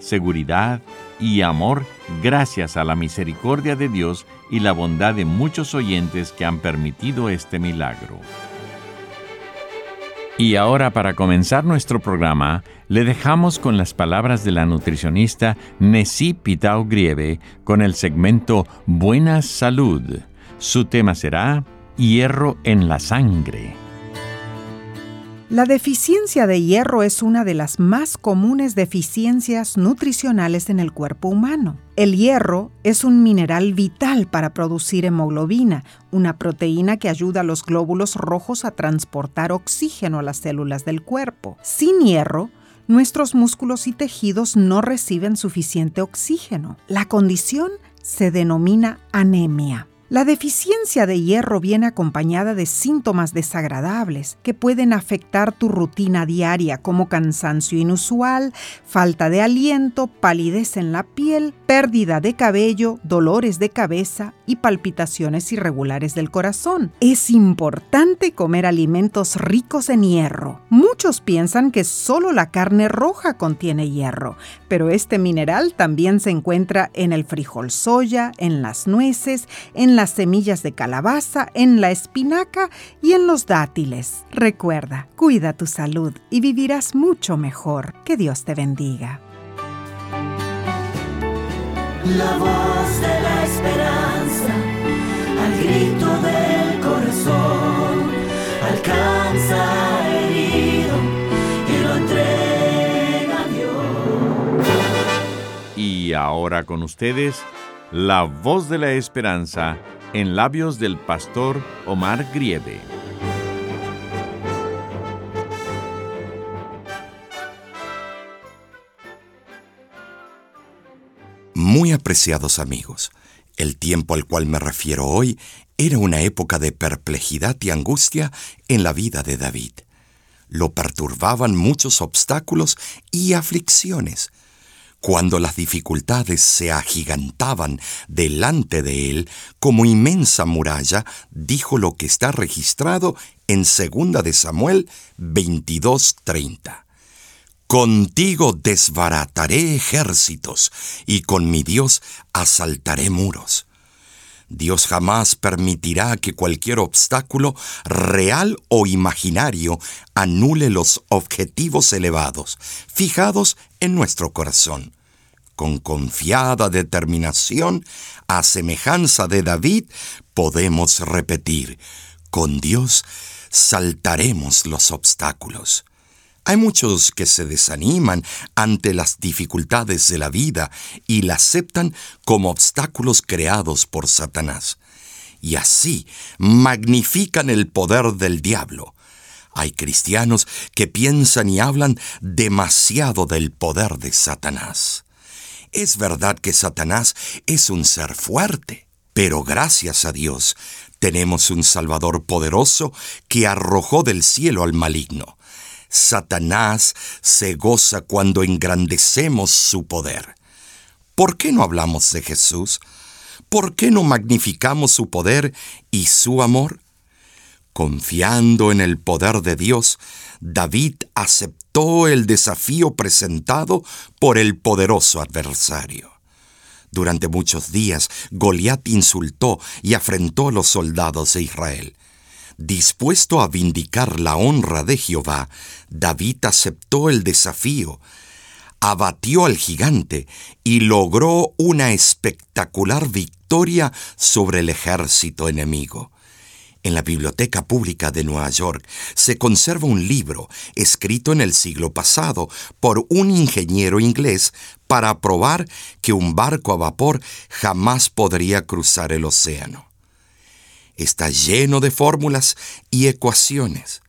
seguridad y amor gracias a la misericordia de Dios y la bondad de muchos oyentes que han permitido este milagro. Y ahora para comenzar nuestro programa, le dejamos con las palabras de la nutricionista Nessie Pitao Grieve con el segmento Buena Salud. Su tema será Hierro en la sangre. La deficiencia de hierro es una de las más comunes deficiencias nutricionales en el cuerpo humano. El hierro es un mineral vital para producir hemoglobina, una proteína que ayuda a los glóbulos rojos a transportar oxígeno a las células del cuerpo. Sin hierro, nuestros músculos y tejidos no reciben suficiente oxígeno. La condición se denomina anemia. La deficiencia de hierro viene acompañada de síntomas desagradables que pueden afectar tu rutina diaria como cansancio inusual, falta de aliento, palidez en la piel, pérdida de cabello, dolores de cabeza y palpitaciones irregulares del corazón. Es importante comer alimentos ricos en hierro. Muchos piensan que solo la carne roja contiene hierro, pero este mineral también se encuentra en el frijol soya, en las nueces, en las semillas de calabaza, en la espinaca y en los dátiles. Recuerda, cuida tu salud y vivirás mucho mejor. Que Dios te bendiga. La voz de la esperanza, al grito del corazón, alcanza herido y lo entrega a Dios. Y ahora con ustedes, la voz de la esperanza en labios del pastor Omar Grieve. Muy apreciados amigos, el tiempo al cual me refiero hoy era una época de perplejidad y angustia en la vida de David. Lo perturbaban muchos obstáculos y aflicciones, cuando las dificultades se agigantaban delante de él como inmensa muralla, dijo lo que está registrado en 2 de Samuel 22:30. Contigo desbarataré ejércitos y con mi Dios asaltaré muros. Dios jamás permitirá que cualquier obstáculo, real o imaginario, anule los objetivos elevados, fijados en nuestro corazón. Con confiada determinación, a semejanza de David, podemos repetir, con Dios saltaremos los obstáculos. Hay muchos que se desaniman ante las dificultades de la vida y la aceptan como obstáculos creados por Satanás. Y así magnifican el poder del diablo. Hay cristianos que piensan y hablan demasiado del poder de Satanás. Es verdad que Satanás es un ser fuerte, pero gracias a Dios tenemos un Salvador poderoso que arrojó del cielo al maligno. Satanás se goza cuando engrandecemos su poder. ¿Por qué no hablamos de Jesús? ¿Por qué no magnificamos su poder y su amor? Confiando en el poder de Dios, David aceptó el desafío presentado por el poderoso adversario. Durante muchos días, Goliat insultó y afrentó a los soldados de Israel. Dispuesto a vindicar la honra de Jehová, David aceptó el desafío. abatió al gigante y logró una espectacular victoria sobre el ejército enemigo. En la Biblioteca Pública de Nueva York se conserva un libro escrito en el siglo pasado por un ingeniero inglés para probar que un barco a vapor jamás podría cruzar el océano. Está lleno de fórmulas y ecuaciones.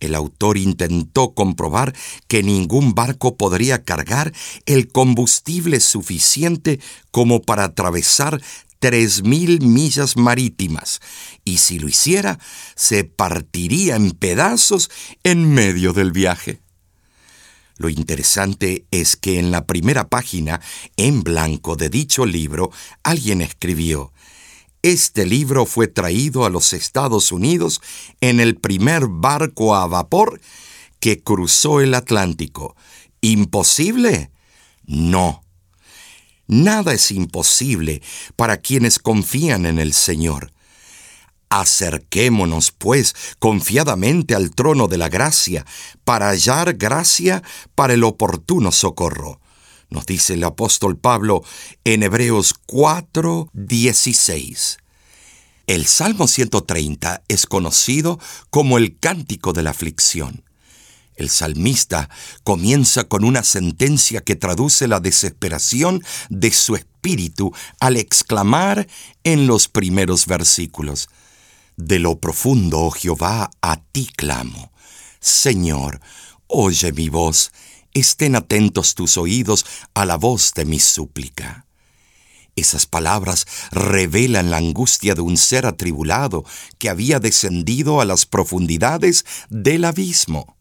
El autor intentó comprobar que ningún barco podría cargar el combustible suficiente como para atravesar tres mil millas marítimas, y si lo hiciera, se partiría en pedazos en medio del viaje. Lo interesante es que en la primera página, en blanco de dicho libro, alguien escribió, Este libro fue traído a los Estados Unidos en el primer barco a vapor que cruzó el Atlántico. ¿Imposible? No. Nada es imposible para quienes confían en el Señor. Acerquémonos, pues, confiadamente al trono de la gracia, para hallar gracia para el oportuno socorro. Nos dice el apóstol Pablo en Hebreos 4, 16. El Salmo 130 es conocido como el cántico de la aflicción. El salmista comienza con una sentencia que traduce la desesperación de su espíritu al exclamar en los primeros versículos, De lo profundo, oh Jehová, a ti clamo. Señor, oye mi voz, estén atentos tus oídos a la voz de mi súplica. Esas palabras revelan la angustia de un ser atribulado que había descendido a las profundidades del abismo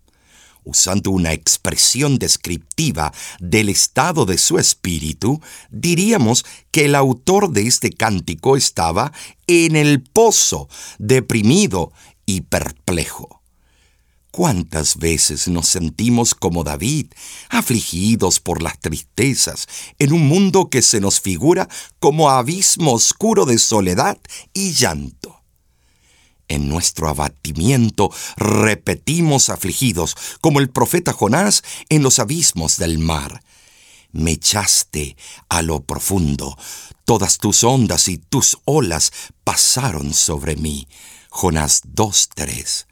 usando una expresión descriptiva del estado de su espíritu, diríamos que el autor de este cántico estaba en el pozo, deprimido y perplejo. ¿Cuántas veces nos sentimos como David, afligidos por las tristezas, en un mundo que se nos figura como abismo oscuro de soledad y llanto? En nuestro abatimiento repetimos afligidos, como el profeta Jonás en los abismos del mar. Me echaste a lo profundo, todas tus ondas y tus olas pasaron sobre mí. Jonás 2.3.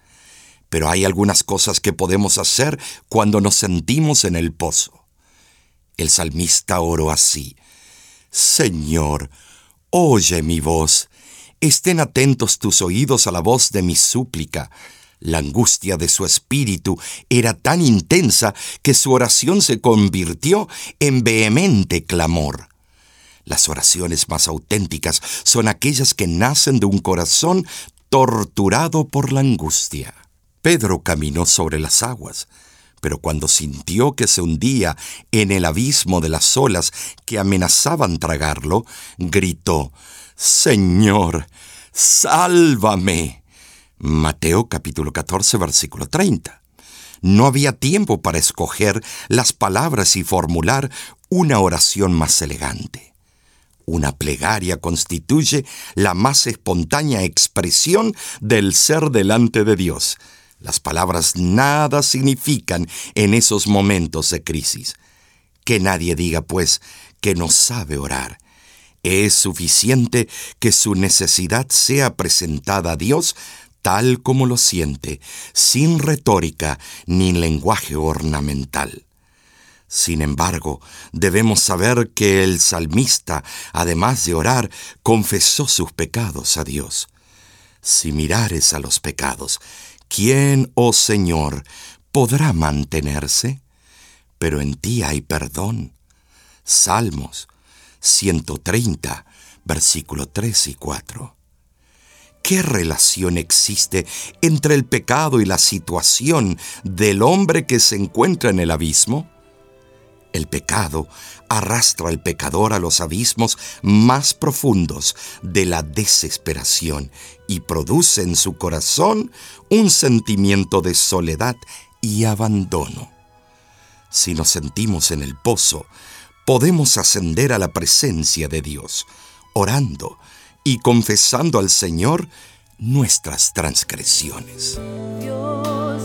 Pero hay algunas cosas que podemos hacer cuando nos sentimos en el pozo. El salmista oró así. Señor, oye mi voz Estén atentos tus oídos a la voz de mi súplica. La angustia de su espíritu era tan intensa que su oración se convirtió en vehemente clamor. Las oraciones más auténticas son aquellas que nacen de un corazón torturado por la angustia. Pedro caminó sobre las aguas, pero cuando sintió que se hundía en el abismo de las olas que amenazaban tragarlo, gritó, Señor, sálvame. Mateo capítulo 14, versículo 30. No había tiempo para escoger las palabras y formular una oración más elegante. Una plegaria constituye la más espontánea expresión del ser delante de Dios. Las palabras nada significan en esos momentos de crisis. Que nadie diga, pues, que no sabe orar. Es suficiente que su necesidad sea presentada a Dios tal como lo siente, sin retórica ni lenguaje ornamental. Sin embargo, debemos saber que el salmista, además de orar, confesó sus pecados a Dios. Si mirares a los pecados, ¿quién, oh Señor, podrá mantenerse? Pero en ti hay perdón. Salmos 130, versículo 3 y 4. ¿Qué relación existe entre el pecado y la situación del hombre que se encuentra en el abismo? El pecado arrastra al pecador a los abismos más profundos de la desesperación y produce en su corazón un sentimiento de soledad y abandono. Si nos sentimos en el pozo, podemos ascender a la presencia de Dios, orando y confesando al Señor nuestras transgresiones. Dios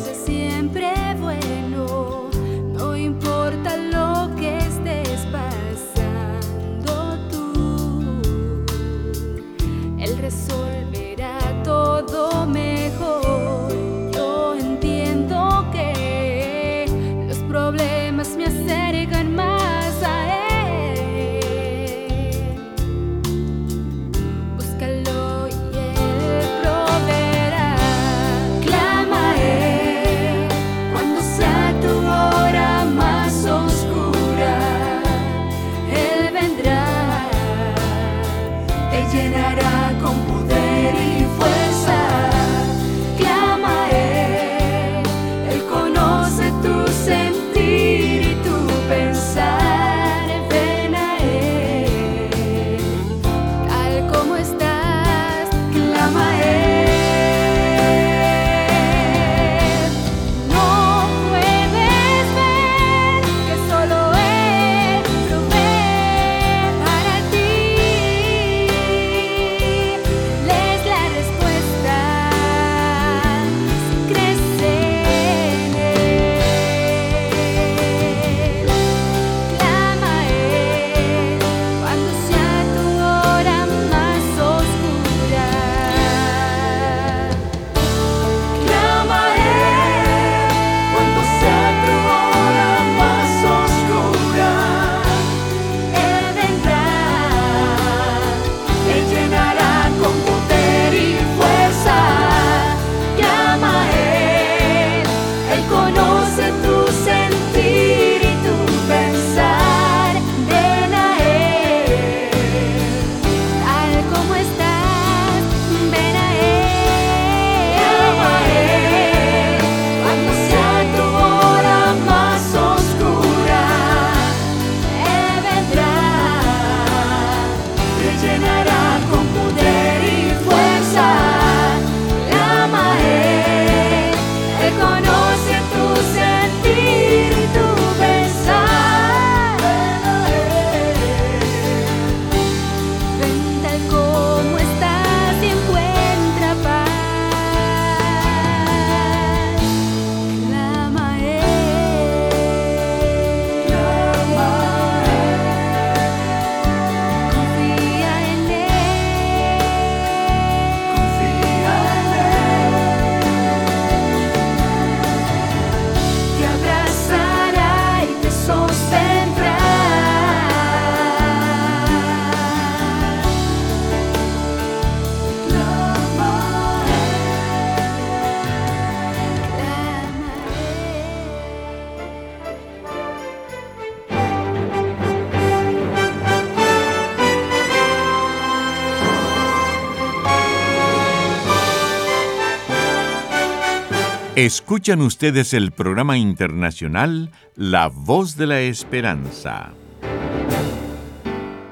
Escuchan ustedes el programa internacional La Voz de la Esperanza.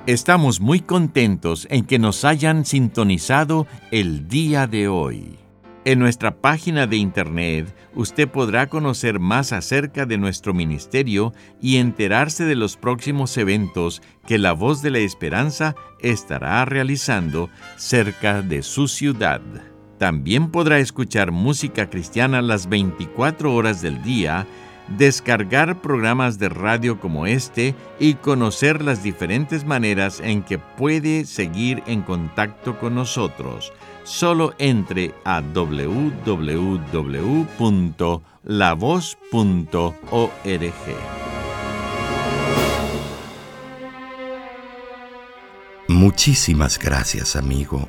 Estamos muy contentos en que nos hayan sintonizado el día de hoy. En nuestra página de internet usted podrá conocer más acerca de nuestro ministerio y enterarse de los próximos eventos que la voz de la esperanza estará realizando cerca de su ciudad. También podrá escuchar música cristiana las 24 horas del día, descargar programas de radio como este y conocer las diferentes maneras en que puede seguir en contacto con nosotros. Solo entre a www.lavoz.org. Muchísimas gracias, amigo